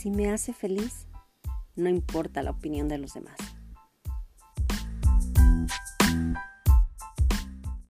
si me hace feliz, no importa la opinión de los demás.